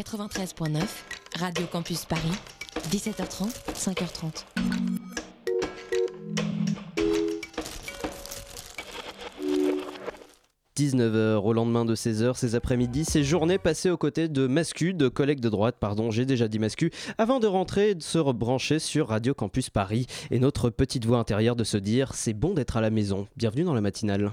93.9, Radio Campus Paris, 17h30, 5h30. 19h au lendemain de 16h, ces après-midi, ces journées passées aux côtés de Mascu, de collègues de droite, pardon, j'ai déjà dit Mascu, avant de rentrer et de se rebrancher sur Radio Campus Paris et notre petite voix intérieure de se dire c'est bon d'être à la maison. Bienvenue dans la matinale.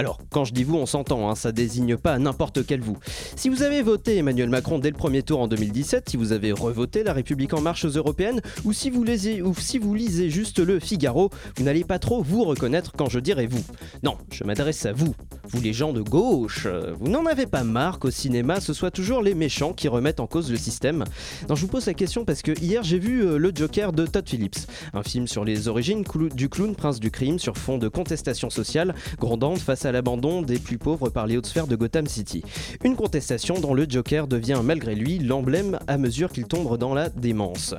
alors, quand je dis vous, on s'entend, hein, ça désigne pas n'importe quel vous. Si vous avez voté Emmanuel Macron dès le premier tour en 2017, si vous avez revoté La République en marche aux européennes, ou si vous lisez, ou si vous lisez juste le Figaro, vous n'allez pas trop vous reconnaître quand je dirai vous. Non, je m'adresse à vous, vous les gens de gauche. Vous n'en avez pas marre qu'au cinéma, ce soit toujours les méchants qui remettent en cause le système je vous pose la question parce que hier j'ai vu euh, Le Joker de Todd Phillips, un film sur les origines du clown prince du crime sur fond de contestation sociale grondante face à l'abandon des plus pauvres par les hautes sphères de Gotham City. Une contestation dont le Joker devient malgré lui l'emblème à mesure qu'il tombe dans la démence.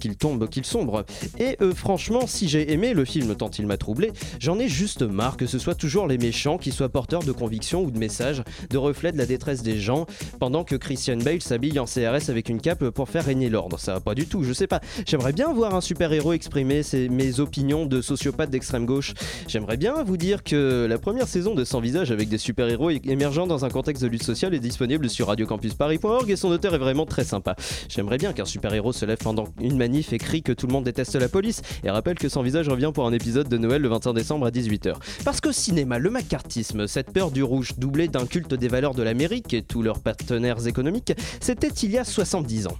Qu'il tombe, qu'il sombre. Et euh, franchement, si j'ai aimé le film tant il m'a troublé, j'en ai juste marre que ce soit toujours les méchants qui soient porteurs de convictions ou de messages, de reflets de la détresse des gens, pendant que Christian Bale s'habille en CRS avec une cape pour faire régner l'ordre. Ça va pas du tout, je sais pas. J'aimerais bien voir un super-héros exprimer mes opinions de sociopathe d'extrême gauche. J'aimerais bien vous dire que la première saison de Sans Visage avec des super-héros émergents dans un contexte de lutte sociale est disponible sur radiocampusparis.org et son auteur est vraiment très sympa. J'aimerais bien qu'un super-héros se lève pendant une manif et crie que tout le monde déteste la police et rappelle que Sans Visage revient pour un épisode de Noël le 25 décembre à 18h. Parce qu'au cinéma, le macartisme, cette peur du rouge doublée d'un culte des valeurs de l'Amérique et tous leurs partenaires économiques, c'était il y a 70 ans.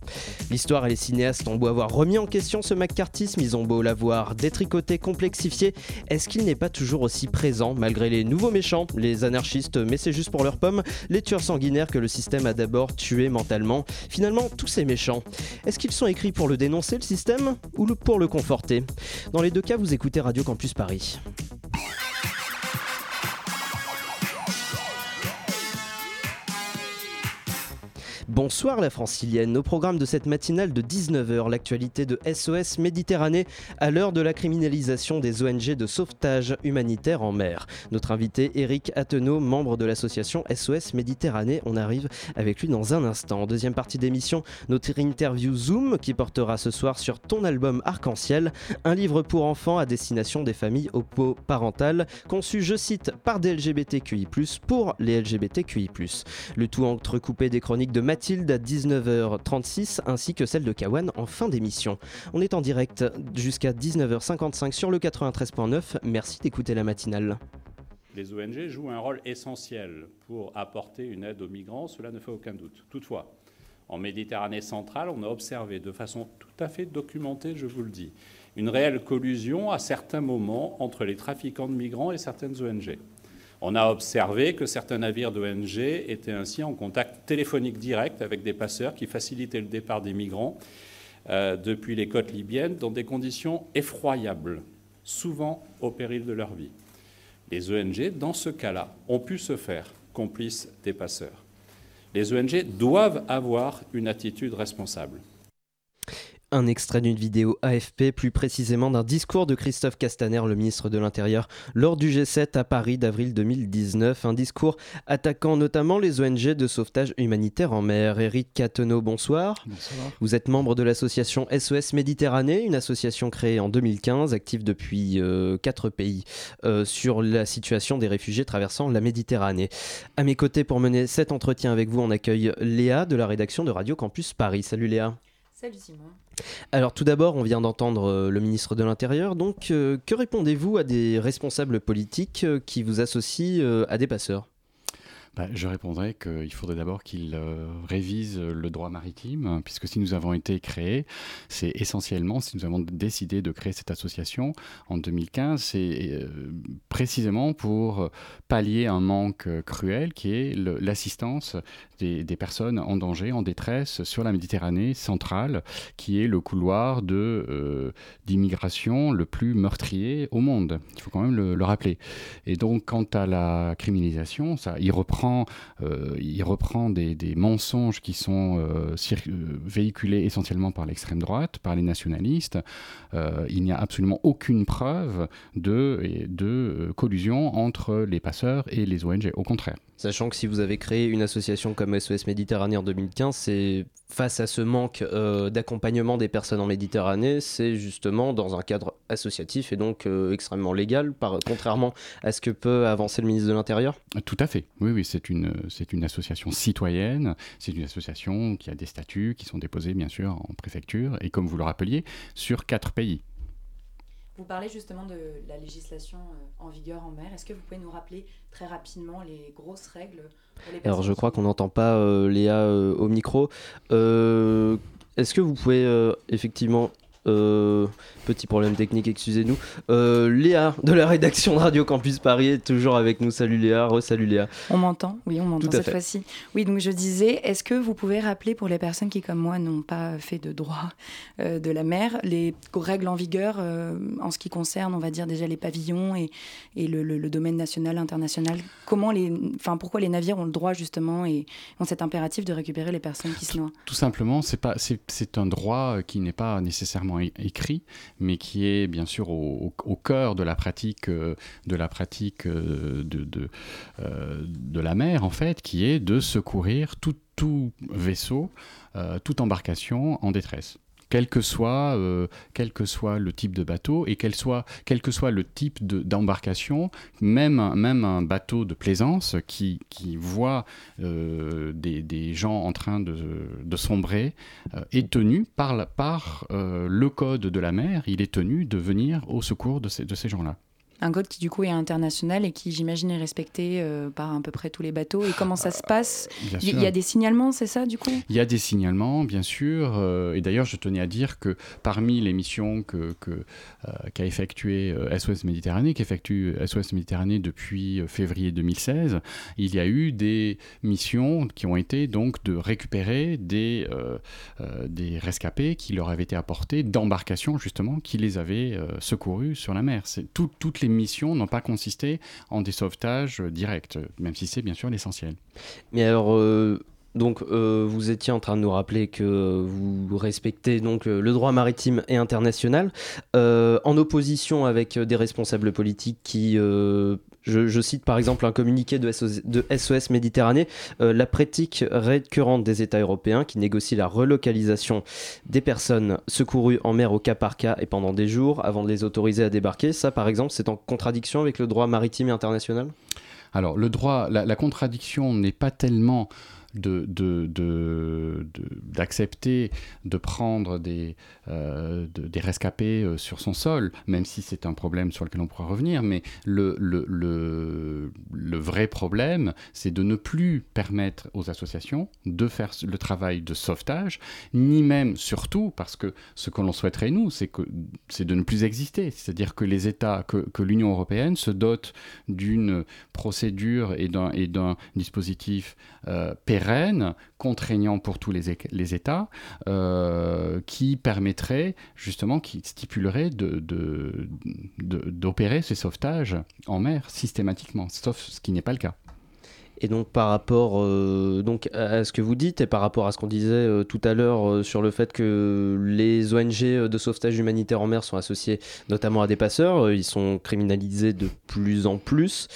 L'histoire et les cinéastes ont beau avoir remis en question ce macartisme, ils ont beau l'avoir détricoté, complexifié, est-ce qu'il n'est pas toujours aussi présent malgré les nouveaux méchants, les anarchistes, mais c'est juste pour leurs pommes, les tueurs sanguinaires que le système a d'abord tués mentalement. Finalement, tous ces méchants, est-ce qu'ils sont écrits pour le dénoncer, le système, ou pour le conforter? Dans les deux cas, vous écoutez Radio Campus Paris. Bonsoir la francilienne. Au programme de cette matinale de 19h, l'actualité de SOS Méditerranée à l'heure de la criminalisation des ONG de sauvetage humanitaire en mer. Notre invité Eric Athenau, membre de l'association SOS Méditerranée, on arrive avec lui dans un instant. En deuxième partie d'émission, notre interview Zoom qui portera ce soir sur ton album Arc-en-Ciel, un livre pour enfants à destination des familles parentales, conçu, je cite, par des LGBTQI+, pour les LGBTQI+. Le tout entrecoupé des chroniques de Mathilde à 19h36 ainsi que celle de Kawan en fin d'émission. On est en direct jusqu'à 19h55 sur le 93.9. Merci d'écouter la matinale. Les ONG jouent un rôle essentiel pour apporter une aide aux migrants, cela ne fait aucun doute. Toutefois, en Méditerranée centrale, on a observé de façon tout à fait documentée, je vous le dis, une réelle collusion à certains moments entre les trafiquants de migrants et certaines ONG. On a observé que certains navires d'ONG étaient ainsi en contact téléphonique direct avec des passeurs qui facilitaient le départ des migrants euh, depuis les côtes libyennes dans des conditions effroyables, souvent au péril de leur vie. Les ONG, dans ce cas-là, ont pu se faire complices des passeurs. Les ONG doivent avoir une attitude responsable. Un extrait d'une vidéo AFP, plus précisément d'un discours de Christophe Castaner, le ministre de l'Intérieur, lors du G7 à Paris d'avril 2019. Un discours attaquant notamment les ONG de sauvetage humanitaire en mer. Eric Catenot, bonsoir. Bonsoir. Vous êtes membre de l'association SOS Méditerranée, une association créée en 2015, active depuis euh, quatre pays, euh, sur la situation des réfugiés traversant la Méditerranée. À mes côtés, pour mener cet entretien avec vous, on accueille Léa de la rédaction de Radio Campus Paris. Salut Léa. Salut Simon. Alors tout d'abord, on vient d'entendre euh, le ministre de l'Intérieur. Donc, euh, que répondez-vous à des responsables politiques euh, qui vous associent à des passeurs? Bah, Je répondrai qu'il faudrait d'abord qu'il euh, révise le droit maritime, puisque si nous avons été créés, c'est essentiellement, si nous avons décidé de créer cette association en 2015, c'est euh, précisément pour pallier un manque cruel qui est l'assistance des, personnes en danger, en détresse sur la Méditerranée centrale, qui est le couloir euh, d'immigration le plus meurtrier au monde. Il faut quand même le, le rappeler. Et donc, quant à la criminalisation, ça, il reprend euh, il reprend des, mensonges qui sont euh, euh, véhiculés essentiellement par l'extrême droite, par les nationalistes. il n'y a absolument aucune preuve de, de collusion entre les passeurs et les ONG, au contraire. Sachant que si vous avez créé une association comme SOS Méditerranée en 2015, c'est face à ce manque euh, d'accompagnement des personnes en Méditerranée, c'est justement dans un cadre associatif et donc euh, extrêmement légal, contrairement à ce que peut avancer le ministre de l'Intérieur Tout à fait. Oui, oui, c'est une association citoyenne, c'est une association qui a des statuts qui sont déposés bien sûr en préfecture et comme vous le rappeliez, sur quatre pays. Vous parlez justement de la législation euh, en vigueur en mer. Est-ce que vous pouvez nous rappeler très rapidement les grosses règles pour les Alors je crois qu'on n'entend pas euh, Léa euh, au micro. Est-ce que vous pouvez effectivement euh, petit problème technique, excusez-nous. Euh, Léa de la rédaction de Radio Campus Paris est toujours avec nous. Salut Léa, re-salut Léa. On m'entend, oui, on m'entend cette fois-ci. Oui, donc je disais, est-ce que vous pouvez rappeler pour les personnes qui, comme moi, n'ont pas fait de droit euh, de la mer, les règles en vigueur en ce qui concerne, on va dire déjà les pavillons et, et le, domaine national, international? Comment les, enfin, pourquoi les navires ont le droit justement et ont cet impératif de récupérer les personnes qui se noient? Tout simplement, c'est pas, c'est un droit qui n'est pas nécessairement écrit, mais qui est bien sûr au, cœur de la pratique, euh, de, la pratique euh, euh, de, la mer, en fait, qui est de secourir tout, tout vaisseau, toute embarcation en détresse quel que soit, euh, quel que soit le type de bateau et quel, que soit le type d'embarcation, même, un bateau de plaisance qui, voit euh, des, gens en train de, sombrer euh, est tenu par, par le code de la mer, il est tenu de venir au secours de ces, de ces gens-là. Un code qui du coup est international et qui j'imagine est respecté euh, par à peu près tous les bateaux. Et comment ça se euh, passe Il y, a des signalements, c'est ça du coup? Il y a des signalements, bien sûr. Euh, et d'ailleurs, je tenais à dire que parmi les missions que, qu'a effectué SOS Méditerranée, qu'effectue SOS Méditerranée depuis février 2016, il y a eu des missions qui ont été donc de récupérer des, des rescapés qui leur avaient été apportés d'embarcations justement qui les avaient secourus sur la mer. C'est tout, toutes les missions n'ont pas consisté en des sauvetages directs, même si c'est bien sûr l'essentiel. Mais alors, euh, donc, euh, vous étiez en train de nous rappeler que vous respectez donc euh, le droit maritime et international, en opposition avec des responsables politiques qui je, cite par exemple un communiqué de SOS, Méditerranée, euh, la pratique récurrente des États européens qui négocient la relocalisation des personnes secourues en mer au cas par cas et pendant des jours avant de les autoriser à débarquer. Ça, par exemple, c'est en contradiction avec le droit maritime international? Alors, le droit, la contradiction n'est pas tellement d'accepter de, de, de, prendre des, euh, des rescapés euh, sur son sol, même si c'est un problème sur lequel on pourra revenir. Mais le, le, le, le vrai problème, c'est de ne plus permettre aux associations de faire le travail de sauvetage, ni même, surtout, parce que ce que l'on souhaiterait, nous, c'est de ne plus exister. C'est-à-dire que les États, que, que l'Union européenne se dote d'une procédure et d'un dispositif euh, contraignant pour tous les, États, euh, qui permettrait justement, qui stipulerait d'opérer de, de, ces sauvetages en mer systématiquement, sauf ce qui n'est pas le cas. Et donc par rapport euh, donc à ce que vous dites et par rapport à ce qu'on disait euh, tout à l'heure sur le fait que les ONG de sauvetage humanitaire en mer sont associés notamment à des passeurs, ils sont criminalisés de plus en plus.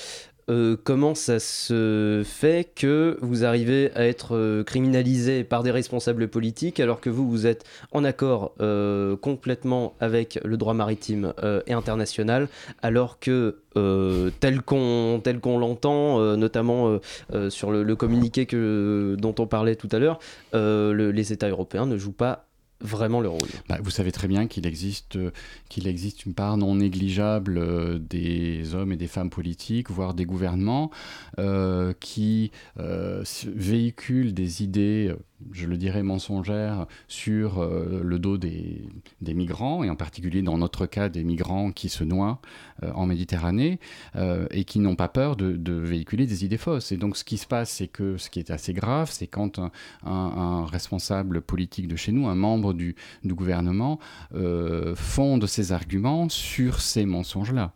Euh, comment ça se fait que vous arrivez à être euh, criminalisé par des responsables politiques alors que vous, vous êtes en accord euh, complètement avec le droit maritime et international, alors que tel qu'on l'entend, notamment sur le, communiqué dont on parlait tout à l'heure, les États européens ne jouent pas vraiment le rôle. Bah, Vous savez très bien qu'il existe, qu'il existe une part non négligeable des hommes et des femmes politiques, voire des gouvernements, qui véhiculent des idées je le dirais, mensongère sur euh, le dos des, migrants, et en particulier dans notre cas des migrants qui se noient euh, en Méditerranée euh, et qui n'ont pas peur de, véhiculer des idées fausses. Et donc ce qui se passe, c'est que ce qui est assez grave, c'est quand un, responsable politique de chez nous, un membre du, du gouvernement, fonde ses arguments sur ces mensonges-là.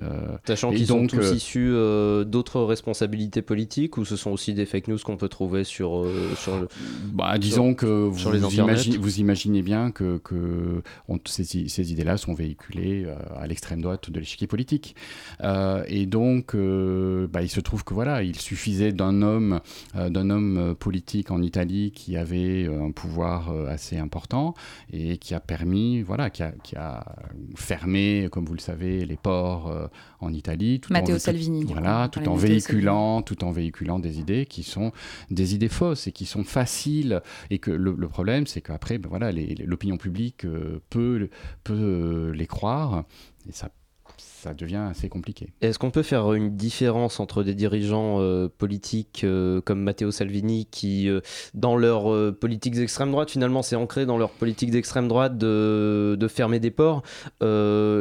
Euh, Sachant qu'ils sont tous euh, issus euh, d'autres responsabilités politiques ou ce sont aussi des fake news qu'on peut trouver sur, sur le. Bah, disons que vous, vous, imaginez, vous, imaginez, bien que, que ces, ces idées-là sont véhiculées à l'extrême droite de l'échiquier politique. et donc, bah, il se trouve que voilà, il suffisait d'un homme, d'un homme politique en Italie qui avait un pouvoir assez important et qui a permis, voilà, qui a, qui a fermé, comme vous le savez, les ports euh, en Italie. Tout Matteo Salvini. Voilà, tout en véhiculant, tout en véhiculant des idées qui sont des idées fausses et qui sont faciles. Et que le, problème, c'est qu'après, ben voilà, l'opinion publique euh, peut, peut euh, les croire et ça ça devient assez compliqué. Est-ce qu'on peut faire une différence entre des dirigeants euh, politiques euh, comme Matteo Salvini qui, euh, dans leur politique d'extrême droite, finalement, c'est ancré dans leur politique d'extrême droite de, fermer des ports et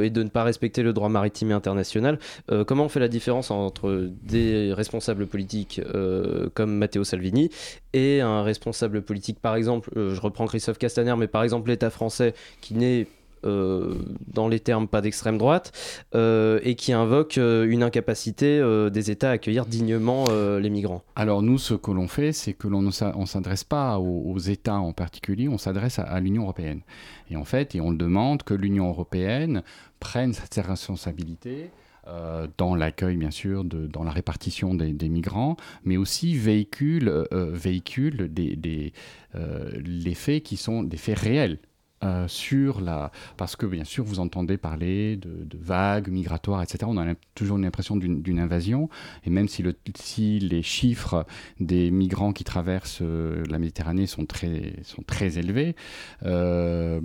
de ne pas respecter le droit maritime international Comment on fait la différence entre des responsables politiques comme Matteo Salvini et un responsable politique, par exemple, je reprends Christophe Castaner, mais par exemple l'État français qui n'est euh, dans les termes pas d'extrême droite, euh, et qui invoque euh, une incapacité des États à accueillir dignement les migrants. Alors nous, ce que l'on fait, c'est que l'on ne s'adresse pas aux, États en particulier, on s'adresse à, l'Union européenne. Et en fait, et on demande que l'Union européenne prenne ses responsabilités. dans l'accueil, bien sûr, dans la répartition des, migrants, mais aussi véhicule, des les faits qui sont des faits réels. Euh, sur la... Parce que bien sûr, vous entendez parler de, vagues migratoires, etc. On a toujours l'impression d'une invasion. Et même si, le, si les chiffres des migrants qui traversent euh, la Méditerranée sont très, élevés, euh,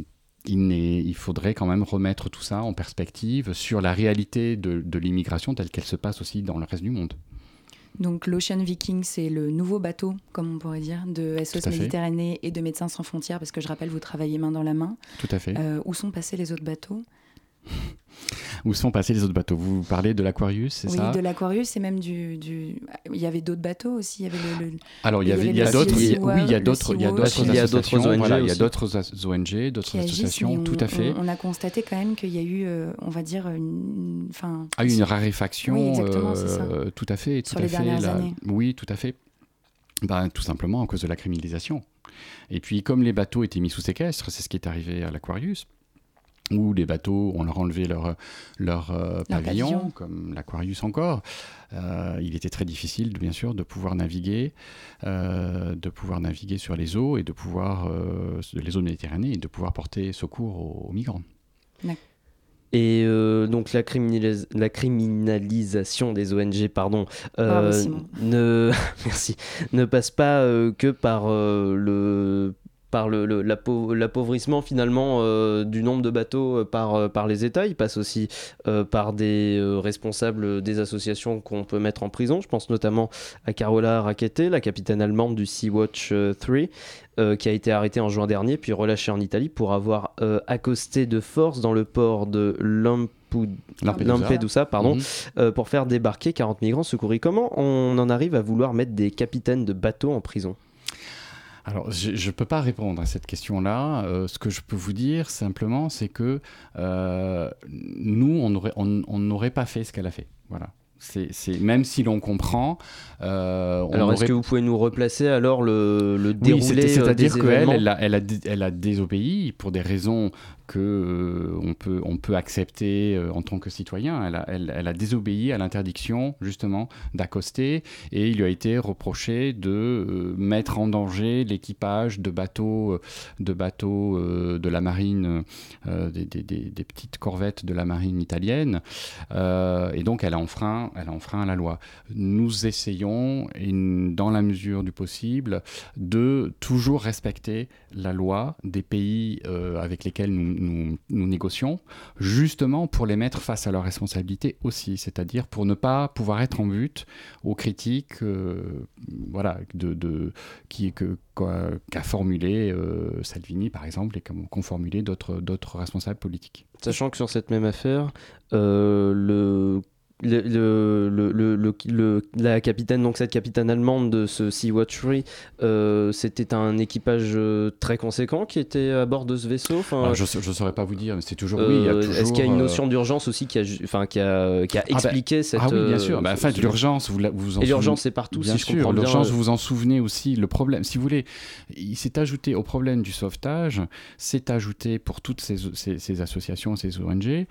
il, faudrait quand même remettre tout ça en perspective sur la réalité de l'immigration telle qu'elle se passe aussi dans le reste du monde. Donc l'Ocean Viking, c'est le nouveau bateau, comme on pourrait dire, de SOS Méditerranée et de Médecins sans frontières, parce que je rappelle, vous travaillez main dans la main. Tout à fait. Euh, où sont passés les autres bateaux? Où sont passés les autres bateaux Vous parlez de l'Aquarius, c'est ça Oui, de l'Aquarius et même du, du, Il y avait d'autres bateaux aussi. Il y avait le, Alors, il y, avait, il y a d'autres. Oui, il y a d'autres. Il y a d'autres ONG. Voilà, il y a d'autres ONG, d'autres associations. tout à fait. On, a constaté quand même qu'il y a eu, euh, on va dire, une. Enfin. Ah, une raréfaction. Oui, exactement, euh, Tout à fait. Tout Sur à les fait, dernières années. Oui, tout à fait. Ben, tout simplement à cause de la criminalisation. Et puis, comme les bateaux étaient mis sous séquestre, c'est ce qui est arrivé à l'Aquarius où les bateaux, on leur enlevé leur, leur, euh, pavillon, comme l'Aquarius encore. Euh, il était très difficile, bien sûr, de pouvoir naviguer, euh, de pouvoir naviguer sur les eaux et de pouvoir les eaux méditerranéennes et de pouvoir porter secours aux, migrants. Et donc la, la, criminalisation des ONG, pardon, ne, merci, ne passe pas que par le par l'appauvrissement finalement euh, du nombre de bateaux euh, par, euh, par les États, il passe aussi par des responsables des associations qu'on peut mettre en prison. Je pense notamment à Carola Rackete, la capitaine allemande du Sea-Watch 3, qui a été arrêtée en juin dernier puis relâchée en Italie pour avoir accosté de force dans le port de Lampedusa, pardon, mhm. pour faire débarquer 40 migrants secourus. Comment on en arrive à vouloir mettre des capitaines de bateaux en prison? Alors, je ne peux pas répondre à cette question-là. Euh, ce que je peux vous dire simplement, c'est que euh, nous, on n'aurait on, pas fait ce qu'elle a fait. Voilà. C'est même si l'on comprend. Euh, alors, est-ce que vous pouvez nous replacer alors le, le déroulé C'est-à-dire qu'elle, elle a, elle, a, elle a désobéi pour des raisons que euh, on, peut, on peut accepter euh, en tant que citoyen. Elle a, elle, a désobéi à l'interdiction justement d'accoster et il lui a été reproché de euh, mettre en danger l'équipage de bateaux, de, bateaux de la marine, des, des, des, petites corvettes de la marine italienne. et donc elle a enfreint elle enfreint la loi. Nous essayons, dans la mesure du possible, de toujours respecter la loi des pays euh, avec lesquels nous, nous, négocions, justement pour les mettre face à leurs responsabilités aussi, c'est-à-dire pour ne pas pouvoir être en but aux critiques euh, voilà, de, qui, qu'a formulé euh, Salvini, par exemple, et qu'ont formulé d'autres responsables politiques. Sachant que sur cette même affaire, euh, le le, le, le, la capitaine, donc cette capitaine allemande de ce Sea-Watch 3, euh, c'était un équipage euh, très conséquent qui était à bord de ce vaisseau enfin, Je ne saurais pas vous dire, mais c'est toujours oui. Est-ce qu'il y a une notion d'urgence aussi qui a, enfin, qui a, qui a ah bah, expliqué cette. Ah oui, bien sûr. Bah, enfin, l'urgence, vous, vous en Et l'urgence, c'est partout, bien si sûr, je comprends L'urgence, vous vous en souvenez aussi. Le problème, si vous voulez, il s'est ajouté au problème du sauvetage, s'est ajouté pour toutes ces, ces, ces associations, ces ONG,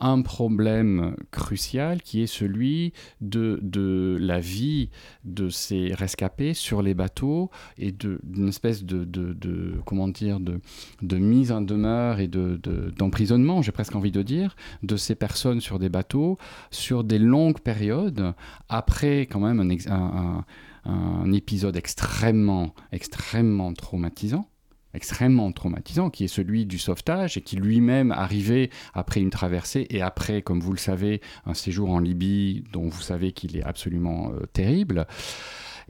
un problème crucial qui est celui de, de la vie de ces rescapés sur les bateaux et d'une espèce de, de, de, comment dire, de, de mise en demeure et d'emprisonnement, j'ai presque envie de dire, de ces personnes sur des bateaux sur des longues périodes après quand même un, un, un épisode extrêmement, extrêmement traumatisant extrêmement traumatisant, qui est celui du sauvetage, et qui lui-même arrivait après une traversée, et après, comme vous le savez, un séjour en Libye, dont vous savez qu'il est absolument euh, terrible.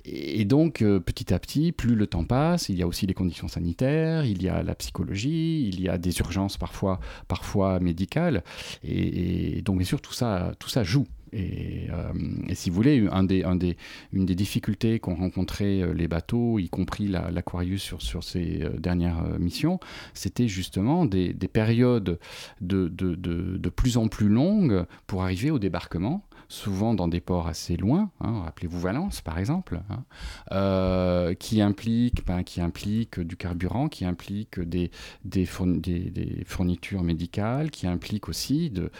Et donc, euh, petit à petit, plus le temps passe, il y a aussi les conditions sanitaires, il y a la psychologie, il y a des urgences parfois, parfois médicales. Et, donc, bien sûr, tout ça, tout ça joue. Et, euh, et, si vous voulez, une des difficultés qu'ont rencontré euh, les bateaux, y compris l'Aquarius sur, sur ces dernières missions, c'était justement des, des périodes de, de, de, de, plus en plus longues pour arriver au débarquement souvent dans des ports assez loin, hein, rappelez-vous Valence par exemple, hein, euh, qui, implique, ben, qui implique du carburant, qui implique des, fournitures médicales, qui implique aussi de,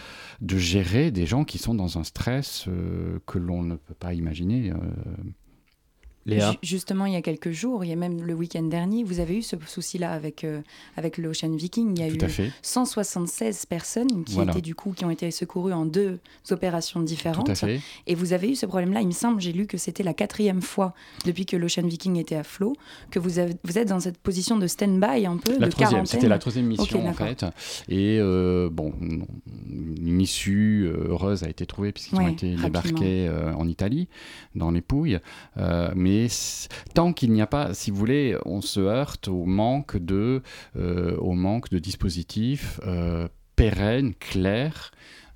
de, gérer des gens qui sont dans un stress euh, que l'on ne peut pas imaginer. Euh, Justement, il y a quelques jours, il y a même le week-end dernier, vous avez eu ce souci-là avec, euh, avec l'Ocean Viking. Il y a eu 176 personnes qui, étaient, du coup, qui ont été secourues en deux opérations différentes. Et vous avez eu ce problème-là. Il me semble, j'ai lu que c'était la quatrième fois depuis que l'Ocean Viking était à flot, que vous, avez, vous êtes dans cette position de stand-by un peu, la de quarantaine. C'était la troisième mission, en fait. Et euh, bon, une issue euh, heureuse a été trouvée puisqu'ils ont été débarqués en Italie, dans les Pouilles. mais tant qu'il n'y a pas, si vous voulez, on se heurte au manque de, euh, dispositifs euh, pérennes, clairs,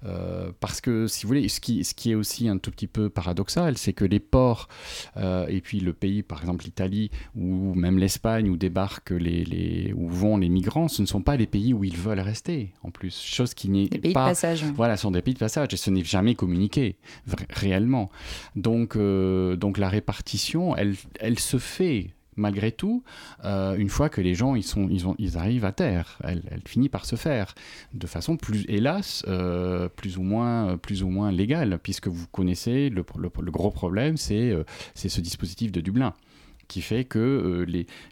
euh, parce que, si vous voulez, ce qui, ce qui, est aussi un tout petit peu paradoxal, c'est que les ports, euh, et puis le pays, par exemple l'Italie, ou même l'Espagne, où débarquent les, les, où vont les migrants, ce ne sont pas les pays où ils veulent rester, en plus. Chose qui n'est pas... pays de passage. Voilà, ce sont des pays de passage, et ce n'est jamais communiqué, réellement. Donc, euh, donc la répartition, elle, elle se fait malgré tout, euh, une fois que les gens ils arrivent à terre, elle, finit par se faire de façon plus, hélas, euh, plus ou moins, légale, puisque vous connaissez le, gros problème, c'est euh, c'est ce dispositif de Dublin qui fait que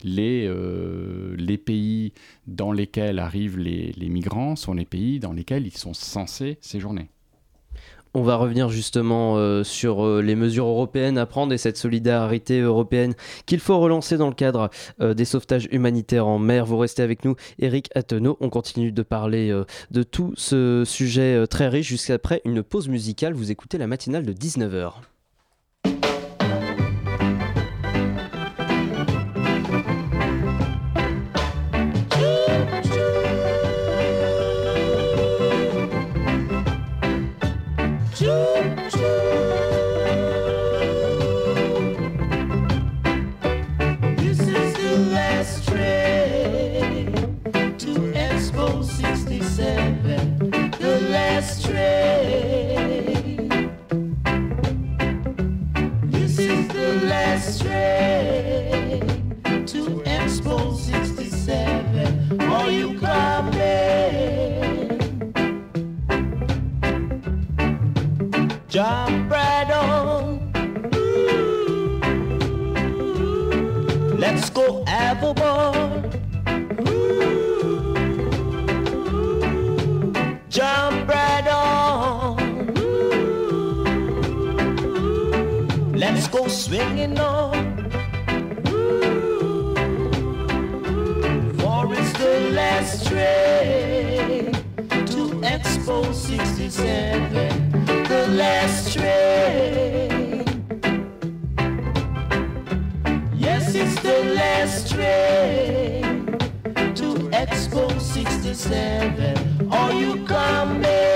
les, pays dans lesquels arrivent les migrants sont les pays dans lesquels ils sont censés séjourner. On va revenir justement euh, sur euh, les mesures européennes à prendre et cette solidarité européenne qu'il faut relancer dans le cadre euh, des sauvetages humanitaires en mer. Vous restez avec nous, Eric Attenot. On continue de parler de tout ce sujet très riche jusqu'après une pause musicale. Vous écoutez la matinale de 19h. Jump right on. Let's go have a ball. Jump right on. Let's go swinging on. For it's the last train to Expo 67. Last train. Yes, it's the last train to Expo 67. Are you coming?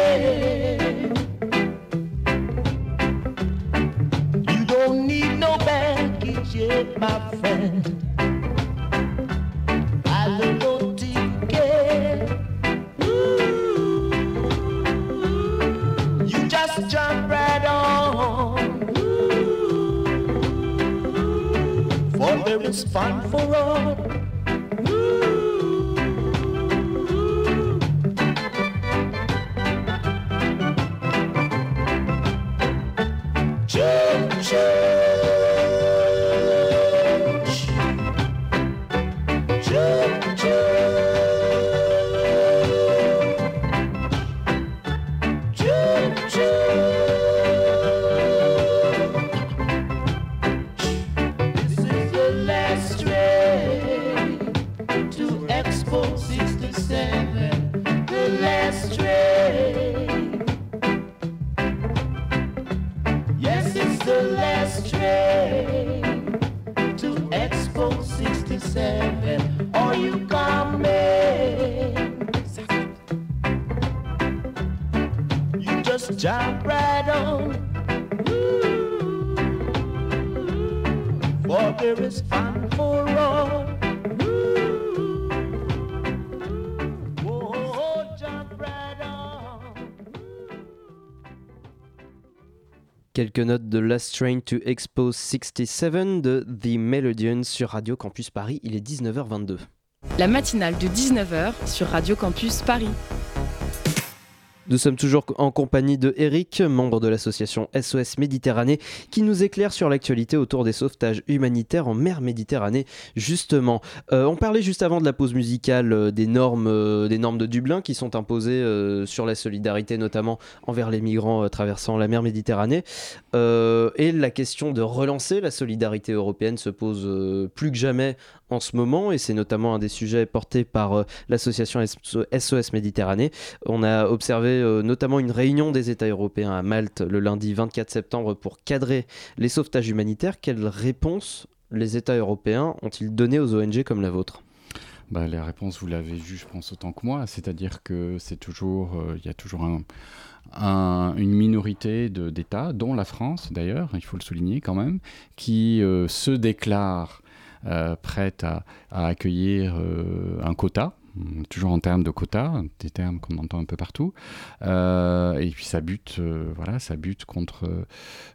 Quelques notes de Last Train to Expo 67 de The Melodians sur Radio Campus Paris. Il est 19h22. La matinale de 19h sur Radio Campus Paris. Nous sommes toujours en compagnie de Eric, membre de l'association SOS Méditerranée, qui nous éclaire sur l'actualité autour des sauvetages humanitaires en mer Méditerranée. Justement, euh, on parlait juste avant de la pause musicale euh, des normes, euh, des normes de Dublin qui sont imposées sur la solidarité, notamment envers les migrants traversant la mer Méditerranée. et la question de relancer la solidarité européenne se pose plus que jamais en ce moment, et c'est notamment un des sujets portés par l'association SOS Méditerranée. On a observé euh, notamment une réunion des États européens à Malte le lundi 24 septembre pour cadrer les sauvetages humanitaires. Quelle réponse les États européens ont-ils donné aux ONG comme la vôtre? Bah, les réponses, vous l'avez vu, je pense, autant que moi. C'est-à-dire que c'est toujours, euh, il y a toujours une minorité d'États, dont la France d'ailleurs, il faut le souligner quand même, qui euh, se déclarent prête à, accueillir un quota toujours en termes de quotas, des termes qu'on entend un peu partout. Euh, et puis ça bute, euh, voilà, ça bute contre,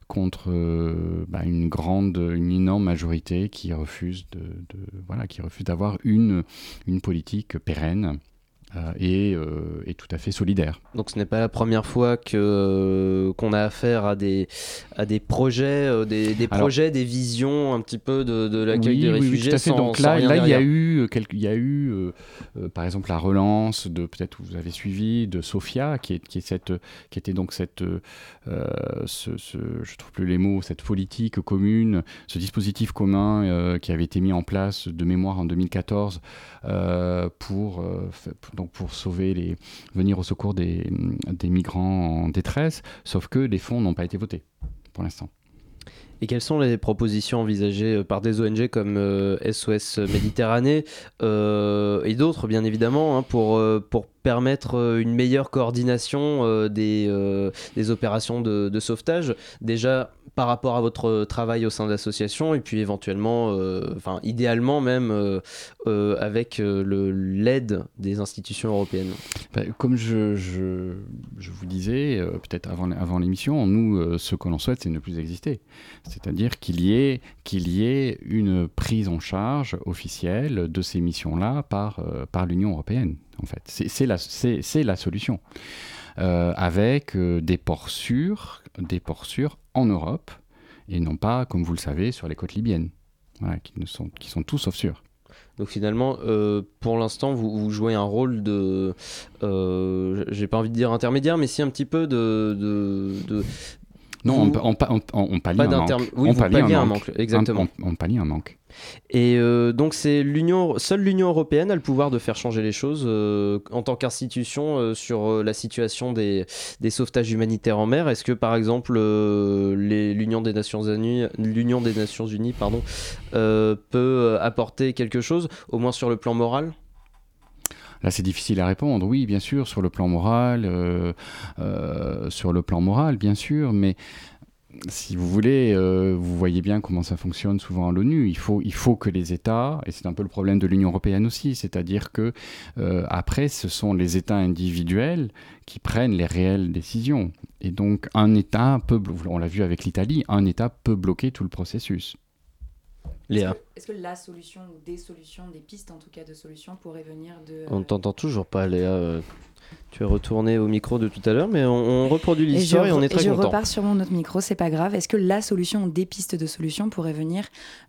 contre euh, bah, une grande, une énorme majorité qui refuse de, voilà, qui refuse d'avoir une, une politique pérenne euh, et, euh, et, tout à fait solidaire. Donc ce n'est pas la première fois que euh, qu'on a affaire à des à des projets, des, des projets, des visions un petit peu de, de l'accueil des réfugiés. Oui, tout à fait. Donc là, là il y a eu quelques, il y a eu par exemple la relance de peut-être vous avez suivi de Sofia qui est qui est cette qui était donc cette ce, ce, je trouve plus les mots cette politique commune, ce dispositif commun qui avait été mis en place de mémoire en 2014 pour, pour pour sauver les, venir au secours des, des migrants en détresse, sauf que les fonds n'ont pas été votés pour l'instant. Et quelles sont les propositions envisagées euh, par des ONG comme SOS euh, Méditerranée euh, et d'autres, bien évidemment, hein, pour, pour permettre une meilleure coordination des, des opérations de, de, sauvetage? Déjà, par rapport à votre travail au sein de l'association et puis éventuellement, euh, idéalement même euh, euh, avec l'aide des institutions européennes bah, Comme je, je, je, vous disais peut-être avant, avant l'émission, nous ce que l'on souhaite c'est ne plus exister. C'est-à-dire qu'il y, ait, y ait une prise en charge officielle de ces missions-là par, par l'Union européenne. En fait, c'est la, la solution. avec des ports des ports sûrs en Europe et non pas, comme vous le savez, sur les côtes libyennes, qui, sont, qui sont tous sauf sûrs. Donc finalement, euh, pour l'instant, vous, jouez un rôle de, euh, j'ai pas envie de dire intermédiaire, mais si un petit peu de, Non, on, on, pallie un manque. Oui, on pallie un, manque. exactement. On, pallie un manque. Et euh, donc c'est l'Union, seule l'Union européenne a le pouvoir de faire changer les choses euh, en tant qu'institution euh, sur la situation des, des, sauvetages humanitaires en mer. Est-ce que par exemple l'Union des Nations Unies, l'Union des Nations Unies, pardon, peut apporter quelque chose, au moins sur le plan moral? Là, c'est difficile à répondre. Oui, bien sûr, sur le plan moral, sur le plan moral, bien sûr, mais si vous voulez, euh, vous voyez bien comment ça fonctionne souvent à l'ONU. Il faut, il faut que les États, et c'est un peu le problème de l'Union européenne aussi, c'est-à-dire que euh, après, ce sont les États individuels qui prennent les réelles décisions. Et donc, un État peut, on l'a vu avec l'Italie, un État peut bloquer tout le processus. Léa. Est-ce que, la solution ou des solutions, des pistes en tout cas de solutions pourraient venir de... On ne t'entend toujours pas, Léa. Euh, tu es retourné au micro de tout à l'heure, mais on, reproduit l'histoire et, on est très content. Je repars sur mon autre micro, c'est pas grave. Est-ce que la solution, des pistes de solutions pourraient venir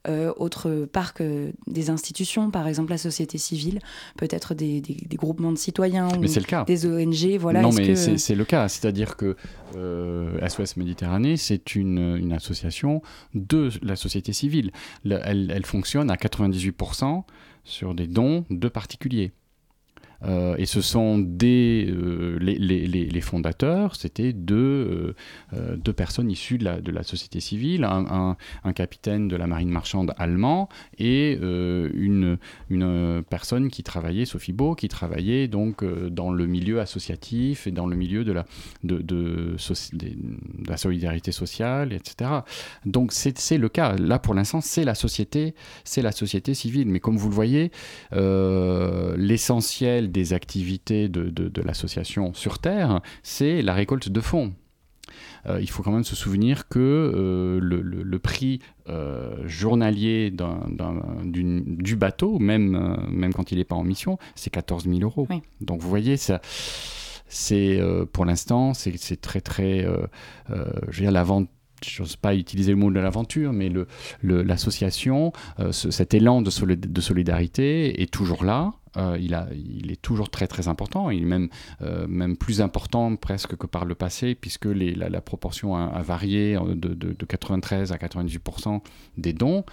euh, autre part que des institutions, par exemple la société civile, peut-être des, groupements de citoyens ou des ONG voilà, Non, mais c'est le cas. C'est-à-dire que euh, SOS Méditerranée, c'est une, association de la société civile. elle, elle fonctionne à 98% sur des dons de particuliers. Euh, et ce sont des, euh, les, les, les, fondateurs, c'était deux, euh, deux, personnes issues de la, de la société civile, un, un, capitaine de la marine marchande allemand et une, une personne qui travaillait, Sophie Beau, qui travaillait donc dans le milieu associatif et dans le milieu de la, de, de, la solidarité sociale, etc. Donc c'est le cas. Là, pour l'instant, c'est la société, c'est la société civile. Mais comme vous le voyez, l'essentiel des activités de, l'association sur Terre, c'est la récolte de fonds. Euh, il faut quand même se souvenir que euh, le, prix euh, journalier du bateau, même, même quand il n'est pas en mission, c'est 14 000 euros. Donc vous voyez, ça, c'est pour l'instant, c'est très très, je veux dire, la vente j'ose pas utiliser le mot de l'aventure, mais l'association, le, cet élan de, de, solidarité est toujours là. Euh, il, a, il, est toujours très très important, il est même, euh, même plus important presque que par le passé, puisque les, la, proportion a, varié de, de, 93 à 98% des dons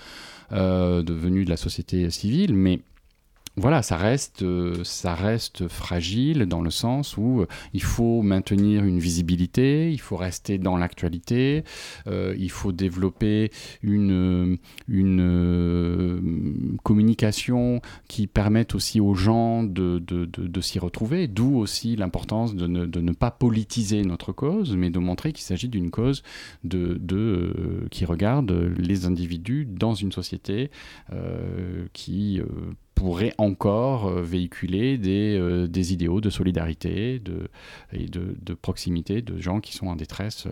euh, devenus de la société civile, mais voilà, ça reste, euh, ça reste fragile dans le sens où euh, il faut maintenir une visibilité, il faut rester dans l'actualité, euh, il faut développer une, communication qui permette aussi aux gens de, s'y retrouver, d'où aussi l'importance de ne, pas politiser notre cause, mais de montrer qu'il s'agit d'une cause qui regarde les individus dans une société qui pourrait encore euh, véhiculer des, euh, des, idéaux de solidarité de, et de, de, proximité de gens qui sont en détresse euh,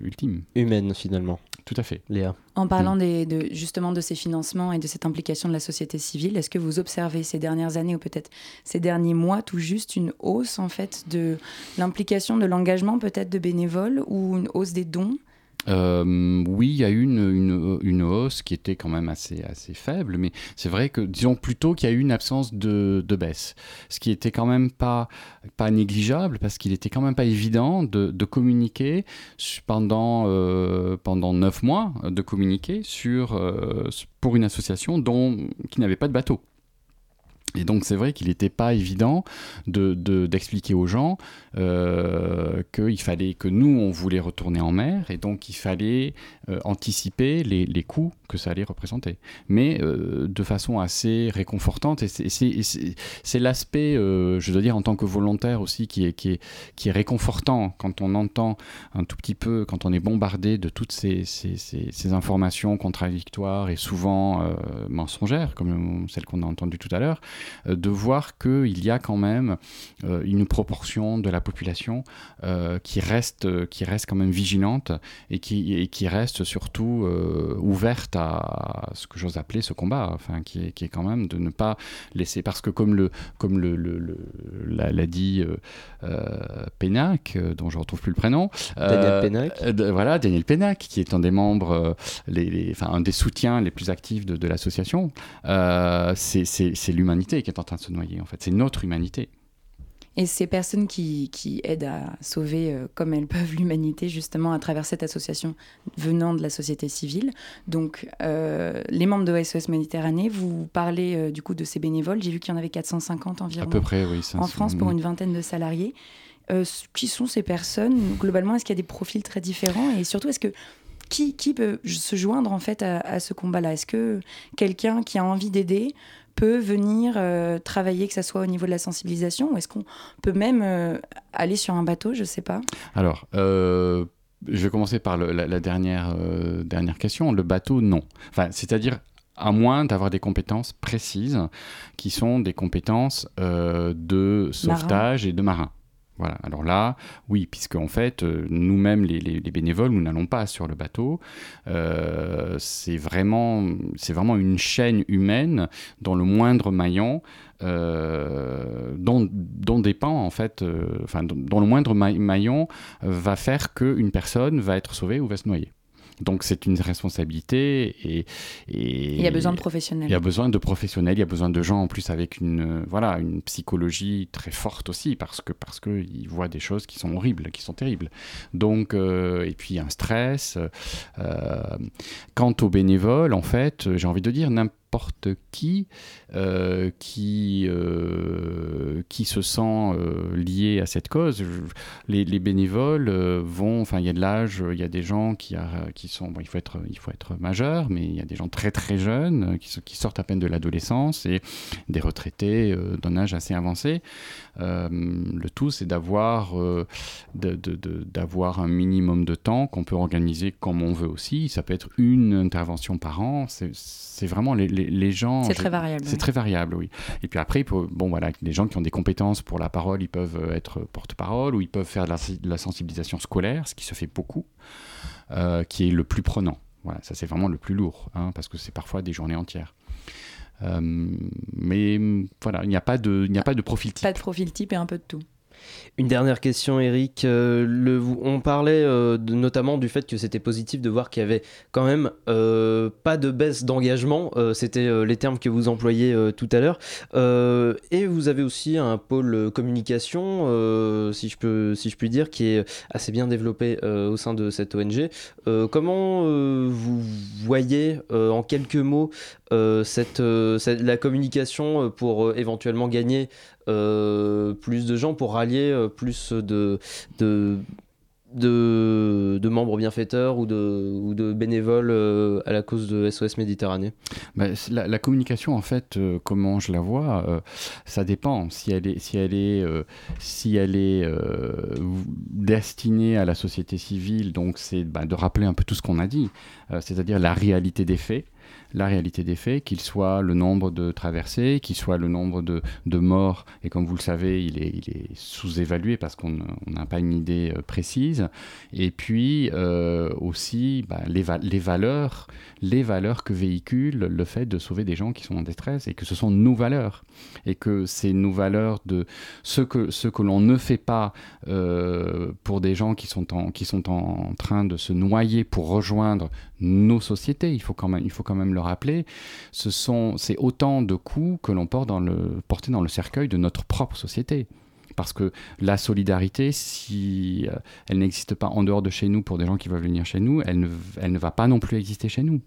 ultime. Humaine finalement. Tout à fait. Léa. En parlant mm. des, de, justement de ces financements et de cette implication de la société civile, est-ce que vous observez ces dernières années ou peut-être ces derniers mois tout juste une hausse en fait de l'implication, de l'engagement peut-être de bénévoles ou une hausse des dons? Euh, oui, il y a eu une, une, hausse qui était quand même assez, assez faible, mais c'est vrai que, disons plutôt qu'il y a eu une absence de, de, baisse, ce qui était quand même pas, pas négligeable, parce qu'il était quand même pas évident de, de communiquer pendant, euh, pendant 9 mois, de communiquer sur, euh, pour une association dont, qui n'avait pas de bateau. Et donc c'est vrai qu'il n'était pas évident d'expliquer de, aux gens euh, qu'il fallait que nous, on voulait retourner en mer, et donc il fallait euh, anticiper les, les, coûts que ça allait représenter. Mais euh, de façon assez réconfortante, et c'est l'aspect, je dois dire, en tant que volontaire aussi, qui est, qui, est, qui est réconfortant quand on entend un tout petit peu, quand on est bombardé de toutes ces, ces, ces informations contradictoires et souvent mensongères, comme celles qu'on a entendues tout à l'heure. Euh, de voir qu'il y a quand même euh, une proportion de la population euh, qui, reste, qui reste quand même vigilante et qui, et qui reste surtout ouverte à ce que j'ose appeler ce combat, enfin, qui, est, qui est quand même de ne pas laisser, parce que comme le, comme le, l'a, dit Pénac, dont je ne retrouve plus le prénom. Daniel Pénac. voilà, Daniel Pénac, qui est un des membres, les, enfin, un des soutiens les plus actifs de, de l'association. c'est, c'est l'humanité qui est en train de se noyer, en fait. C'est notre humanité. Et ces personnes qui, qui aident à sauver euh, comme elles peuvent l'humanité, justement, à travers cette association venant de la société civile. Donc, euh, les membres de SOS Méditerranée, vous parlez euh, du coup de ces bénévoles. J'ai vu qu'il y en avait 450 environ. À peu près, oui. En France, pour une vingtaine de salariés. qui sont ces personnes? Globalement, est-ce qu'il y a des profils très différents? Et surtout, est-ce que qui, qui, peut se joindre en fait à, à ce combat-là? Est-ce que quelqu'un qui a envie d'aider peut venir euh, travailler, que ce soit au niveau de la sensibilisation, ou est-ce qu'on peut même euh, aller sur un bateau, je ne sais pas Alors, euh, je vais commencer par la, dernière, dernière question. Le bateau, non. Enfin, c'est-à-dire à moins d'avoir des compétences précises qui sont des compétences de sauvetage et de marin. Alors là, oui, puisque en fait, euh, nous-mêmes, les, bénévoles, nous n'allons pas sur le bateau. Euh, c'est vraiment, une chaîne humaine dans le moindre maillon. Euh, dont, dépend en fait, enfin, dont le moindre maillon va faire qu'une personne va être sauvée ou va se noyer. Donc c'est une responsabilité et, il y a besoin de professionnels. Il y a besoin de professionnels, il y a besoin de gens en plus avec une voilà une psychologie très forte aussi parce que parce que ils voient des choses qui sont horribles, qui sont terribles. Donc euh, et puis un stress. Euh, quant aux bénévoles, en fait, j'ai envie de dire n'importe n'importe qui euh, qui, euh, qui se sent euh, lié à cette cause. Les, bénévoles vont, enfin il y a de l'âge, il y a des gens qui, qui sont, bon, il, faut être, il faut être majeur, mais il y a des gens très très jeunes qui, sortent à peine de l'adolescence et des retraités d'un âge assez avancé. le tout, c'est d'avoir d'avoir un minimum de temps qu'on peut organiser comme on veut aussi. Ça peut être une intervention par an. C'est vraiment les, gens. C'est très variable. C'est très variable, oui. Et puis après, bon, voilà, les gens qui ont des compétences pour la parole, ils peuvent euh, être porte-parole ou ils peuvent faire de la, sensibilisation scolaire, ce qui se fait beaucoup, euh, qui est le plus prenant. Voilà, ça c'est vraiment le plus lourd, hein, parce que c'est parfois des journées entières. Euh, mais voilà, il n'y a pas de, il n'y a pas de profil type. Pas de profil type et un peu de tout. Une dernière question, Eric. Euh, on parlait euh, notamment du fait que c'était positif de voir qu'il y avait quand même euh, pas de baisse d'engagement. c'était les termes que vous employez tout à l'heure. et vous avez aussi un pôle communication, si, je peux, puis dire, qui est assez bien développé au sein de cette ONG. comment vous voyez en quelques mots la communication pour éventuellement gagner euh, plus de gens pour rallier euh, plus de, membres bienfaiteurs ou de, bénévoles euh, à la cause de SOS Méditerranée bah, la, communication, en fait, comment je la vois, ça dépend. Si elle est destinée à la société civile, donc c'est bah, de rappeler un peu tout ce qu'on a dit, c'est-à-dire la réalité des faits la réalité des faits, qu'il soit le nombre de traversées, qu'il soit le nombre de, morts, et comme vous le savez, il est, sous-évalué parce qu'on n'a pas une idée euh, précise, et puis euh, aussi bah, les, valeurs, les valeurs que véhicule le fait de sauver des gens qui sont en détresse, et que ce sont nos valeurs, et que c'est nos valeurs de ce que, ce que l'on ne fait pas euh, pour des gens qui sont, en, qui sont en train de se noyer pour rejoindre nos sociétés, il faut quand même, le rappeler, ce sont, c'est autant de coups que l'on porte dans le, cercueil de notre propre société. Parce que la solidarité, si euh, elle n'existe pas en dehors de chez nous pour des gens qui veulent venir chez nous, elle ne va pas non plus exister chez nous.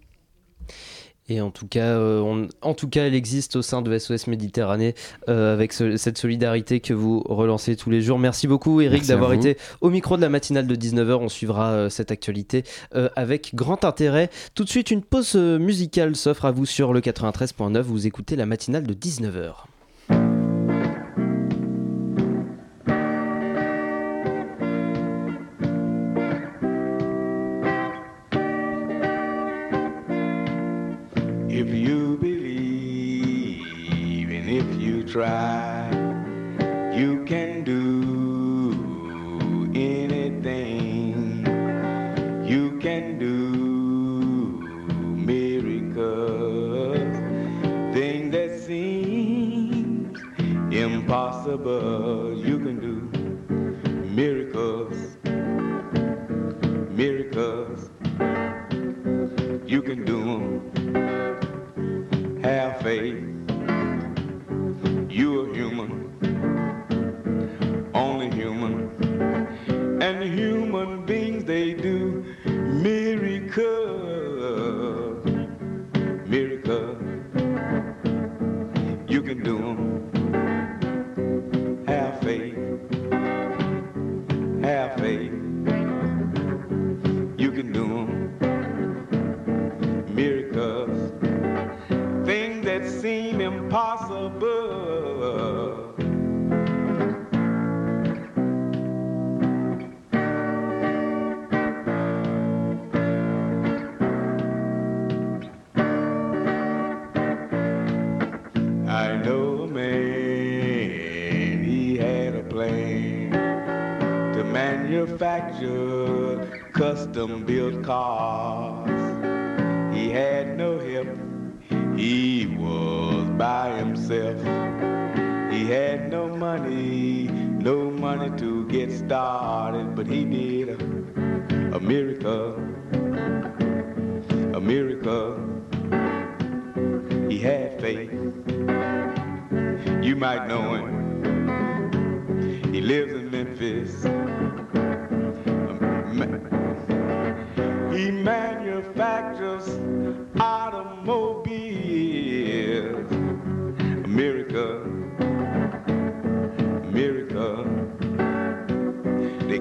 Et en tout cas, euh, en tout cas, elle existe au sein de SOS Méditerranée euh, avec cette solidarité que vous relancez tous les jours. Merci beaucoup, Eric, d'avoir été au micro de la matinale de 19h. On suivra euh, cette actualité avec grand intérêt. Tout de suite, une pause musicale s'offre à vous sur le 93.9. Vous écoutez la matinale de 19h. Try, you can do anything. You can do miracles, things that seem impossible. You can do miracles, miracles. You can do them. Have faith.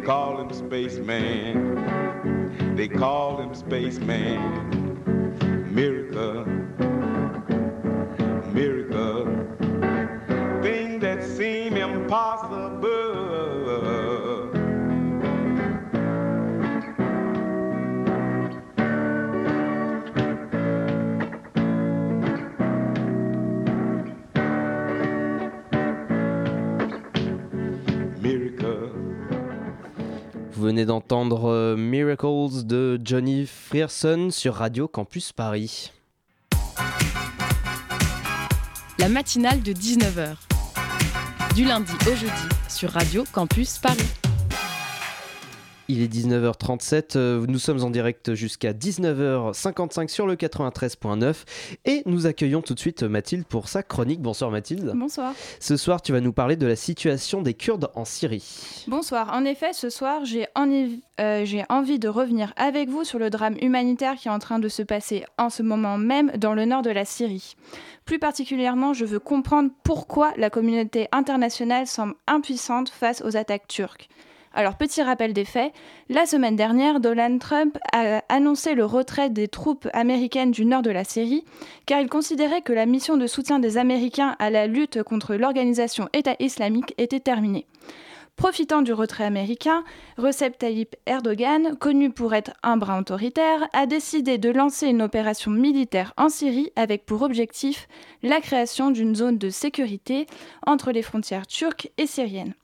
Call him spaceman. They call him spaceman. Miracle. Venez d'entendre euh, Miracles de Johnny Frierson sur Radio Campus Paris. La matinale de 19h. Du lundi au jeudi sur Radio Campus Paris. Il est 19h37, euh, nous sommes en direct jusqu'à 19h55 sur le 93.9 et nous accueillons tout de suite Mathilde pour sa chronique. Bonsoir Mathilde. Bonsoir. Ce soir, tu vas nous parler de la situation des Kurdes en Syrie. Bonsoir. En effet, ce soir, j'ai envie, euh, j'ai envie de revenir avec vous sur le drame humanitaire qui est en train de se passer en ce moment même dans le nord de la Syrie. Plus particulièrement, je veux comprendre pourquoi la communauté internationale semble impuissante face aux attaques turques. Alors, petit rappel des faits, la semaine dernière, Donald Trump a annoncé le retrait des troupes américaines du nord de la Syrie, car il considérait que la mission de soutien des Américains à la lutte contre l'organisation État islamique était terminée. Profitant du retrait américain, Recep Tayyip Erdogan, connu pour être un bras autoritaire, a décidé de lancer une opération militaire en Syrie avec pour objectif la création d'une zone de sécurité entre les frontières turques et syriennes.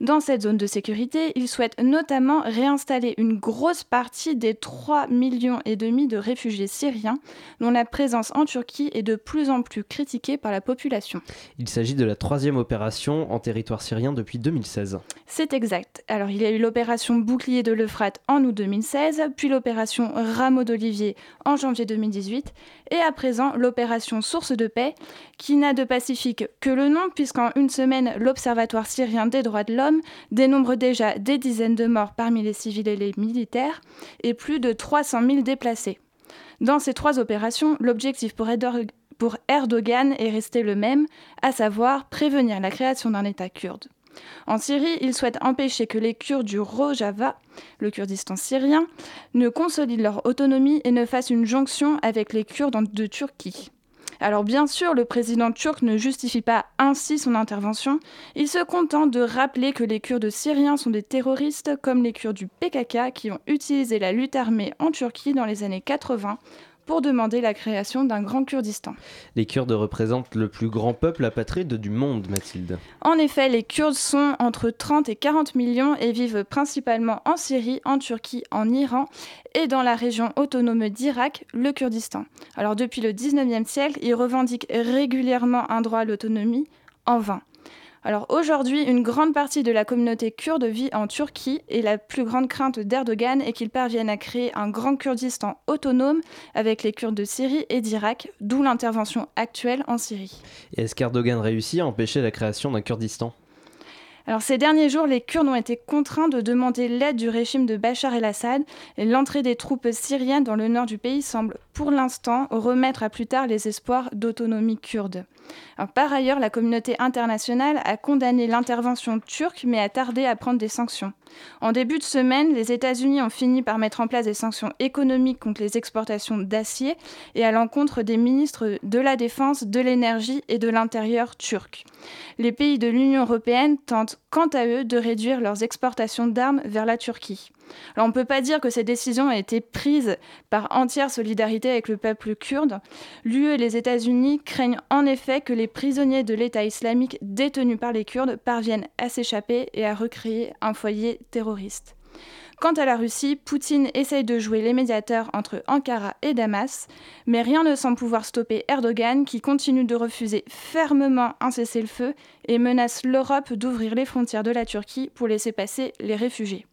Dans cette zone de sécurité, il souhaite notamment réinstaller une grosse partie des 3 millions et demi de réfugiés syriens dont la présence en Turquie est de plus en plus critiquée par la population. Il s'agit de la troisième opération en territoire syrien depuis 2016. C'est exact. Alors il y a eu l'opération Bouclier de l'Euphrate en août 2016, puis l'opération Rameau d'Olivier en janvier 2018, et à présent l'opération Source de paix, qui n'a de pacifique que le nom, puisqu'en une semaine, l'Observatoire syrien des droits de l'homme dénombre déjà des dizaines de morts parmi les civils et les militaires, et plus de 300 000 déplacés. Dans ces trois opérations, l'objectif pour, pour Erdogan est resté le même, à savoir prévenir la création d'un État kurde. En Syrie, il souhaite empêcher que les Kurdes du Rojava, le Kurdistan syrien, ne consolident leur autonomie et ne fassent une jonction avec les Kurdes de Turquie. Alors bien sûr, le président turc ne justifie pas ainsi son intervention, il se contente de rappeler que les Kurdes syriens sont des terroristes comme les Kurdes du PKK qui ont utilisé la lutte armée en Turquie dans les années 80 pour demander la création d'un grand Kurdistan. Les Kurdes représentent le plus grand peuple apatride du monde, Mathilde. En effet, les Kurdes sont entre 30 et 40 millions et vivent principalement en Syrie, en Turquie, en Iran et dans la région autonome d'Irak, le Kurdistan. Alors depuis le 19e siècle, ils revendiquent régulièrement un droit à l'autonomie en vain. Alors aujourd'hui, une grande partie de la communauté kurde vit en Turquie et la plus grande crainte d'Erdogan est qu'il parvienne à créer un grand Kurdistan autonome avec les Kurdes de Syrie et d'Irak, d'où l'intervention actuelle en Syrie. Et est-ce qu'Erdogan réussit à empêcher la création d'un Kurdistan? Alors ces derniers jours, les Kurdes ont été contraints de demander l'aide du régime de Bachar el-Assad et l'entrée des troupes syriennes dans le nord du pays semble pour l'instant remettre à plus tard les espoirs d'autonomie kurde. Par ailleurs, la communauté internationale a condamné l'intervention turque mais a tardé à prendre des sanctions. En début de semaine, les États-Unis ont fini par mettre en place des sanctions économiques contre les exportations d'acier et à l'encontre des ministres de la Défense, de l'énergie et de l'Intérieur turcs. Les pays de l'Union européenne tentent quant à eux de réduire leurs exportations d'armes vers la Turquie. On ne peut pas dire que ces décisions ont été prises par entière solidarité avec le peuple kurde. L'UE et les États-Unis craignent en effet que les prisonniers de l'État islamique détenus par les Kurdes parviennent à s'échapper et à recréer un foyer terroriste. Quant à la Russie, Poutine essaye de jouer les médiateurs entre Ankara et Damas, mais rien ne semble pouvoir stopper Erdogan qui continue de refuser fermement un cessez-le-feu et menace l'Europe d'ouvrir les frontières de la Turquie pour laisser passer les réfugiés.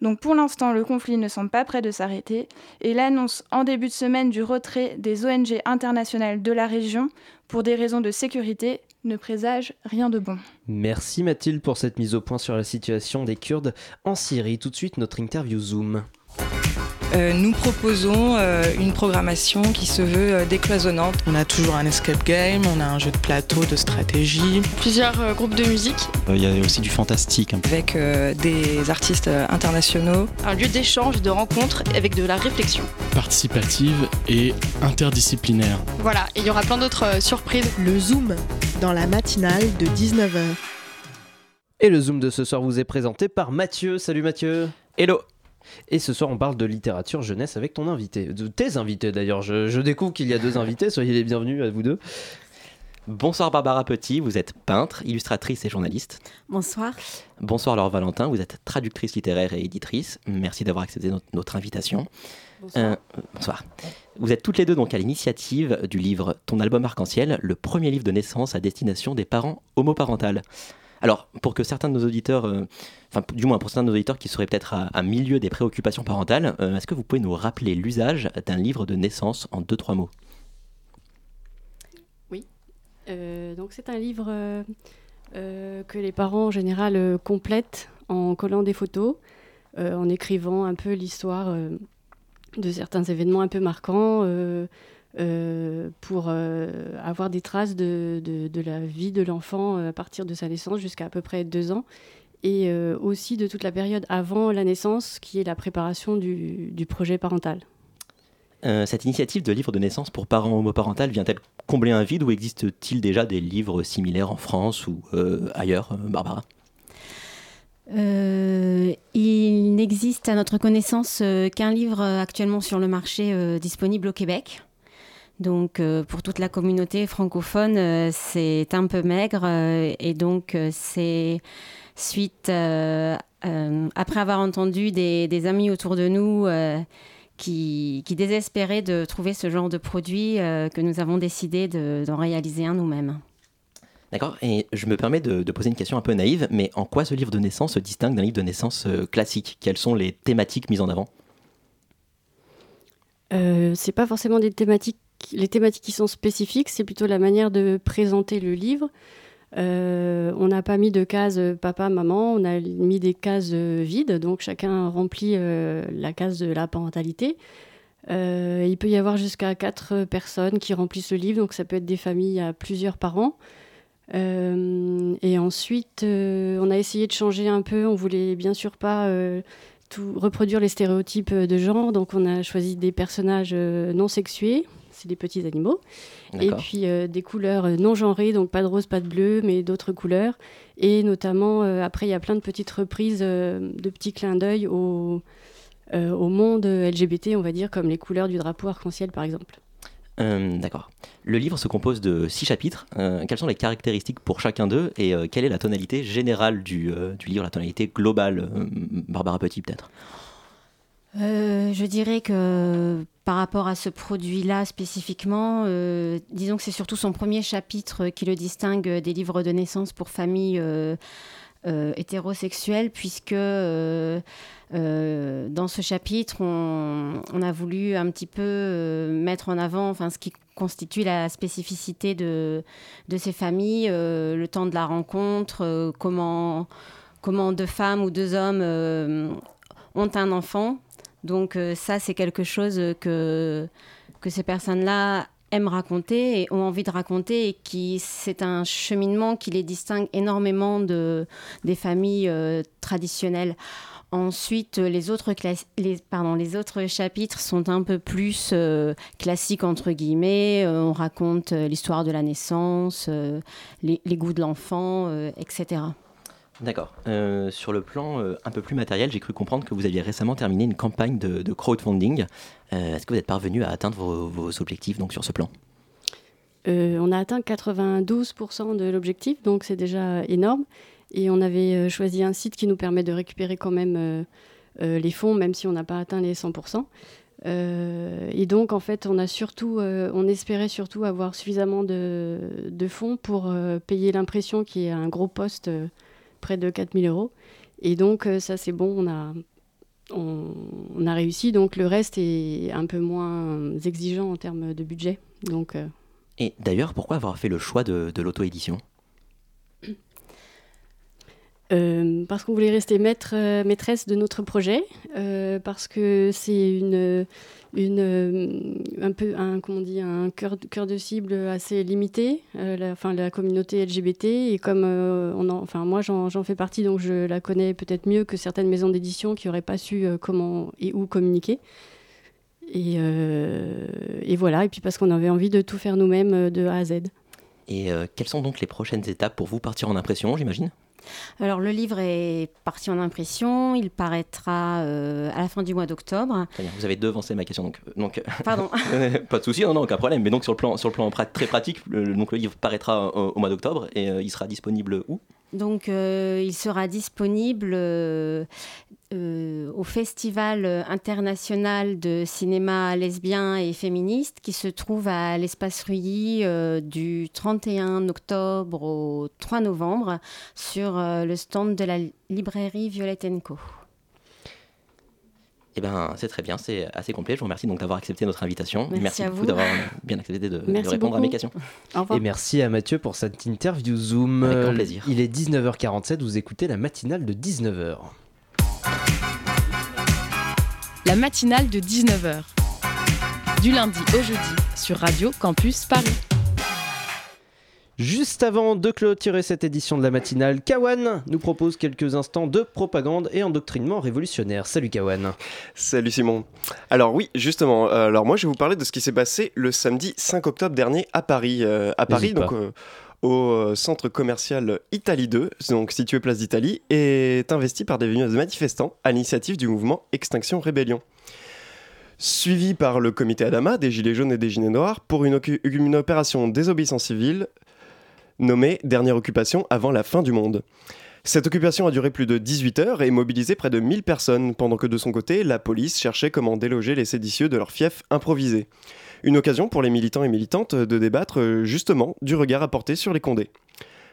Donc pour l'instant, le conflit ne semble pas prêt de s'arrêter et l'annonce en début de semaine du retrait des ONG internationales de la région pour des raisons de sécurité ne présage rien de bon. Merci Mathilde pour cette mise au point sur la situation des Kurdes en Syrie. Tout de suite notre interview Zoom. Euh, nous proposons euh, une programmation qui se veut euh, décloisonnante. On a toujours un escape game, on a un jeu de plateau, de stratégie. Plusieurs groupes de musique. Il y a aussi du fantastique. Hein. Avec des artistes internationaux. Un lieu d'échange, de rencontre avec de la réflexion. Participative et interdisciplinaire. Voilà, et il y aura plein d'autres surprises. Le Zoom, dans la matinale de 19h. Et le Zoom de ce soir vous est présenté par Mathieu. Salut Mathieu. Hello. Et ce soir, on parle de littérature jeunesse avec ton invité. De tes invités d'ailleurs. Je, découvre qu'il y a deux invités. Soyez les bienvenus à vous deux. Bonsoir Barbara Petit, vous êtes peintre, illustratrice et journaliste. Bonsoir. Bonsoir Laure Valentin, vous êtes traductrice littéraire et éditrice. Merci d'avoir accepté notre, invitation. Bonsoir. Euh, bonsoir. Vous êtes toutes les deux donc à l'initiative du livre Ton album arc-en-ciel, le premier livre de naissance à destination des parents homoparentales. Alors, pour que certains de nos auditeurs, euh, enfin, du moins pour certains de nos auditeurs qui seraient peut-être à, milieu des préoccupations parentales, euh, est-ce que vous pouvez nous rappeler l'usage d'un livre de naissance en deux, trois mots? Oui. Euh, donc, c'est un livre que les parents en général complètent en collant des photos, en écrivant un peu l'histoire de certains événements un peu marquants. Euh, pour euh, avoir des traces de, de, la vie de l'enfant euh, à partir de sa naissance jusqu'à à peu près deux ans, et aussi de toute la période avant la naissance, qui est la préparation du, du projet parental. cette initiative de livre de naissance pour parents homoparentales vient-elle combler un vide ou existe-t-il déjà des livres similaires en France ou ailleurs, Barbara? Il n'existe à notre connaissance qu'un livre actuellement sur le marché disponible au Québec. Donc euh, pour toute la communauté francophone, euh, c'est un peu maigre euh, et donc c'est suite, après avoir entendu des, amis autour de nous qui, désespéraient de trouver ce genre de produit, que nous avons décidé d'en réaliser un nous-mêmes. D'accord, et je me permets de, de, poser une question un peu naïve, mais en quoi ce livre de naissance se distingue d'un livre de naissance classique? Quelles sont les thématiques mises en avant? C'est pas forcément des thématiques les thématiques qui sont spécifiques, c'est plutôt la manière de présenter le livre. Euh, on n'a pas mis de cases papa, maman, on a mis des cases vides, donc chacun remplit euh, la case de la parentalité. Euh, il peut y avoir jusqu'à quatre personnes qui remplissent le livre, donc ça peut être des familles à plusieurs parents. et ensuite, on a essayé de changer un peu, on voulait bien sûr pas tout reproduire les stéréotypes de genre, donc on a choisi des personnages non sexués, c'est des petits animaux. Et puis euh, des couleurs euh, non genrées, donc pas de rose, pas de bleu, mais d'autres couleurs. Et notamment, euh, après, il y a plein de petites reprises, de petits clins d'œil au, au monde LGBT, on va dire, comme les couleurs du drapeau arc-en-ciel, par exemple. D'accord. Le livre se compose de six chapitres. quelles sont les caractéristiques pour chacun d'eux et quelle est la tonalité générale du, du livre, la tonalité globale Barbara Petit, peut-être? Euh, je dirais que par rapport à ce produit-là spécifiquement, euh, disons que c'est surtout son premier chapitre qui le distingue des livres de naissance pour familles euh, hétérosexuel, puisque dans ce chapitre, on, on, a voulu un petit peu mettre en avant enfin, ce qui constitue la spécificité de, de ces familles, le temps de la rencontre, comment, comment deux femmes ou deux hommes ont un enfant. Donc ça, c'est quelque chose que, que ces personnes-là aiment raconter et ont envie de raconter et qui c'est un cheminement qui les distingue énormément de, des familles euh, traditionnelles. Ensuite, les autres, les, pardon, les autres chapitres sont un peu plus euh, classiques, entre guillemets. Euh, on raconte l'histoire de la naissance, les, les, goûts de l'enfant, etc. D'accord. Euh, sur le plan euh, un peu plus matériel, j'ai cru comprendre que vous aviez récemment terminé une campagne de, crowdfunding. Euh, est-ce que vous êtes parvenu à atteindre vos, objectifs donc, sur ce plan? On a atteint 92% de l'objectif, donc c'est déjà énorme. Et on avait choisi un site qui nous permet de récupérer quand même les fonds, même si on n'a pas atteint les 100%. et donc, en fait, on a surtout, on espérait surtout avoir suffisamment de, de fonds pour payer l'impression qui est un gros poste près de 4000 euros. Et donc, euh, ça, c'est bon, on a, on, a réussi. Donc, le reste est un peu moins exigeant en termes de budget. Donc, euh, Et d'ailleurs, pourquoi avoir fait le choix de, de l'auto-édition? Euh, parce qu'on voulait rester maître, maîtresse de notre projet, parce que c'est euh, un peu un, cœur, de cible assez limité, euh, la, enfin, la communauté LGBT. Et comme euh, moi, j'en fais partie, donc je la connais peut-être mieux que certaines maisons d'édition qui n'auraient pas su comment et où communiquer. Et, voilà, et puis parce qu'on avait envie de tout faire nous-mêmes de A à Z. Et quelles sont donc les prochaines étapes pour vous partir en impression, j'imagine? Alors le livre est parti en impression, il paraîtra euh, à la fin du mois d'octobre. Vous avez devancé ma question, donc, donc pardon. pas de souci, non, non, aucun problème. Mais donc sur le plan, sur le plan très pratique, le, donc le livre paraîtra au, mois d'octobre et euh, il sera disponible où? Donc, euh, il sera disponible euh, euh, au Festival international de cinéma lesbien et féministe qui se trouve à l'Espace Ruilly du 31 octobre au 3 novembre sur le stand de la librairie Violette Co. Eh ben, c'est très bien, c'est assez complet. Je vous remercie donc d'avoir accepté notre invitation. Merci, beaucoup d'avoir bien accepté de, répondre à mes questions. Et merci à Mathieu pour cette interview Zoom. Avec grand plaisir. Il est 19h47, vous écoutez la matinale de 19h. La matinale de 19h. Du lundi au jeudi sur Radio Campus Paris. Juste avant de clôturer cette édition de la matinale, Kawan nous propose quelques instants de propagande et endoctrinement révolutionnaire. Salut Kawan. Salut Simon. Alors oui, justement, euh, alors moi je vais vous parler de ce qui s'est passé le samedi 5 octobre dernier à Paris. Euh, à Paris, donc euh, au centre commercial Italie 2, donc situé place d'Italie, est investi par des manifestants à l'initiative du mouvement Extinction Rébellion suivi par le comité Adama, des Gilets jaunes et des Gilets noirs, pour une, opération désobéissance civile nommé Dernière occupation avant la fin du monde. Cette occupation a duré plus de 18 heures et mobilisé près de 1000 personnes, pendant que de son côté, la police cherchait comment déloger les séditieux de leur fief improvisé. Une occasion pour les militants et militantes de débattre justement du regard apporté sur les condés.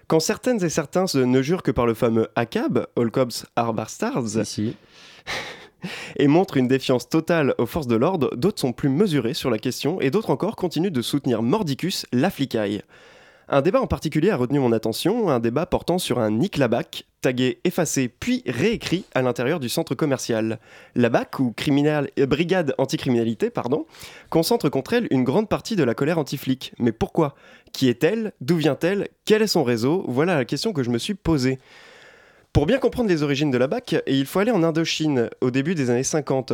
Quand certaines et certains ne jurent que par le fameux ACAB, All Cops Bastards, et montrent une défiance totale aux forces de l'ordre, d'autres sont plus mesurés sur la question et d'autres encore continuent de soutenir mordicus la flicaille. Un débat en particulier a retenu mon attention, un débat portant sur un Nick Labac, tagué, effacé, puis réécrit à l'intérieur du centre commercial. Labac, ou criminel, euh, brigade anticriminalité, concentre contre elle une grande partie de la colère anti-flic. Mais pourquoi? Qui est-elle? D'où vient-elle? Quel est son réseau? Voilà la question que je me suis posée. Pour bien comprendre les origines de la BAC, il faut aller en Indochine, au début des années 50.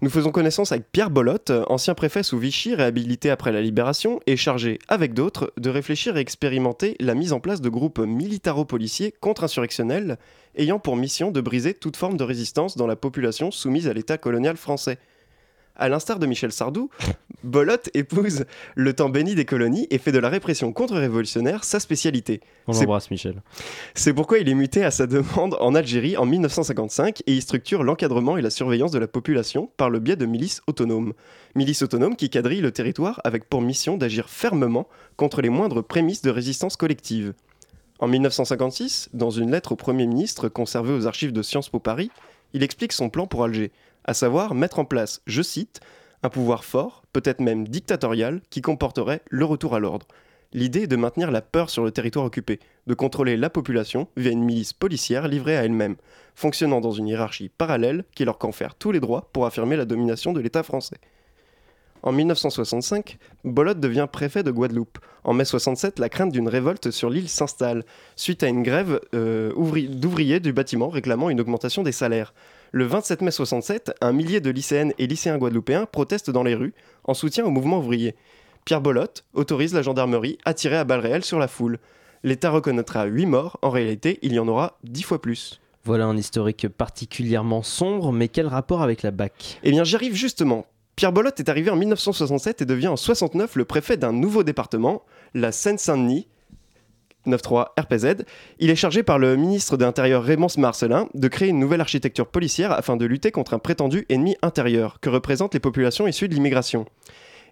Nous faisons connaissance avec Pierre Bolotte, ancien préfet sous Vichy, réhabilité après la libération, et chargé, avec d'autres, de réfléchir et expérimenter la mise en place de groupes militaro-policiers contre-insurrectionnels, ayant pour mission de briser toute forme de résistance dans la population soumise à l'État colonial français. À l'instar de Michel Sardou, Bolotte épouse le temps béni des colonies et fait de la répression contre-révolutionnaire sa spécialité. On l'embrasse, Michel. C'est pourquoi il est muté à sa demande en Algérie en 1955 et il structure l'encadrement et la surveillance de la population par le biais de milices autonomes. Milices autonomes qui quadrillent le territoire avec pour mission d'agir fermement contre les moindres prémices de résistance collective. En 1956, dans une lettre au Premier ministre conservée aux archives de Sciences Po Paris, il explique son plan pour Alger, à savoir mettre en place, je cite, un pouvoir fort, peut-être même dictatorial, qui comporterait le retour à l'ordre. L'idée est de maintenir la peur sur le territoire occupé, de contrôler la population via une milice policière livrée à elle-même, fonctionnant dans une hiérarchie parallèle qui leur confère tous les droits pour affirmer la domination de l'État français. En 1965, Bolot devient préfet de Guadeloupe. En mai 67, la crainte d'une révolte sur l'île s'installe, suite à une grève euh, d'ouvriers du bâtiment réclamant une augmentation des salaires. Le 27 mai 67, un millier de lycéennes et lycéens guadeloupéens protestent dans les rues en soutien au mouvement ouvrier. Pierre Bolot autorise la gendarmerie à tirer à balles réelles sur la foule. L'État reconnaîtra 8 morts, en réalité il y en aura 10 fois plus. Voilà un historique particulièrement sombre, mais quel rapport avec la BAC? Eh bien j'y arrive justement. Pierre Bolot est arrivé en 1967 et devient en 69 le préfet d'un nouveau département, la Seine-Saint-Denis, 93 RPZ. Il est chargé par le ministre de l'Intérieur Raymond Marcelin de créer une nouvelle architecture policière afin de lutter contre un prétendu ennemi intérieur que représentent les populations issues de l'immigration?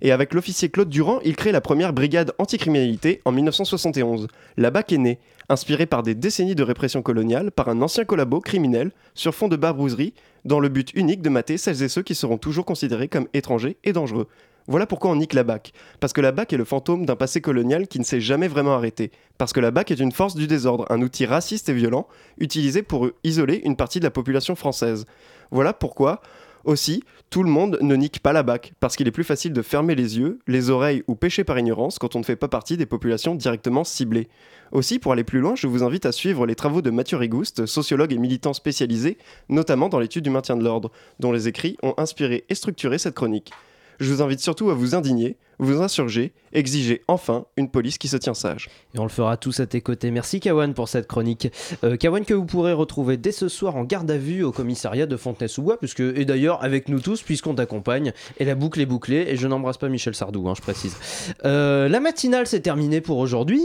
Et avec l'officier Claude Durand, il crée la première brigade anticriminalité en 1971. La BAC est née, inspirée par des décennies de répression coloniale par un ancien collabo criminel sur fond de barbouzerie, dans le but unique de mater celles et ceux qui seront toujours considérés comme étrangers et dangereux. Voilà pourquoi on nique la BAC. Parce que la BAC est le fantôme d'un passé colonial qui ne s'est jamais vraiment arrêté. Parce que la BAC est une force du désordre, un outil raciste et violent, utilisé pour isoler une partie de la population française. Voilà pourquoi, aussi, tout le monde ne nique pas la BAC, parce qu'il est plus facile de fermer les yeux, les oreilles ou pécher par ignorance quand on ne fait pas partie des populations directement ciblées. Aussi, pour aller plus loin, je vous invite à suivre les travaux de Mathieu Rigouste, sociologue et militant spécialisé, notamment dans l'étude du maintien de l'ordre, dont les écrits ont inspiré et structuré cette chronique. Je vous invite surtout à vous indigner, vous insurger, exiger enfin une police qui se tient sage. Et on le fera tous à tes côtés. Merci Kawan pour cette chronique. Euh, Kawan que vous pourrez retrouver dès ce soir en garde à vue au commissariat de Fontenay-sous-Bois, puisque, et d'ailleurs avec nous tous, puisqu'on t'accompagne. Et la boucle est bouclée, et je n'embrasse pas Michel Sardou, hein, je précise. Euh, la matinale s'est terminée pour aujourd'hui.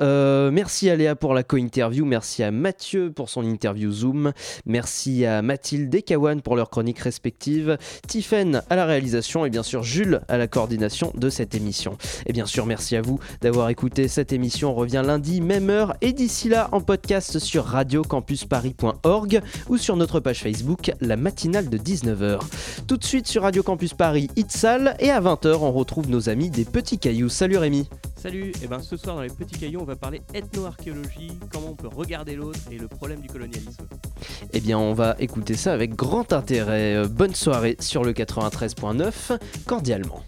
Euh, merci à Léa pour la co-interview, merci à Mathieu pour son interview Zoom, merci à Mathilde et Kawan pour leurs chroniques respectives, Tiffen à la réalisation et bien sûr Jules à la coordination de cette émission. Et bien sûr, merci à vous d'avoir écouté cette émission. On revient lundi, même heure, et d'ici là en podcast sur radiocampusparis.org ou sur notre page Facebook, la matinale de 19h. Tout de suite sur Radio Campus Paris, Itzal, et à 20h, on retrouve nos amis des Petits Cailloux. Salut Rémi Salut, et ben ce soir dans les Petits Cailloux, on va parler ethno-archéologie, comment on peut regarder l'autre et le problème du colonialisme. Eh bien, on va écouter ça avec grand intérêt. Bonne soirée sur le 93.9, cordialement.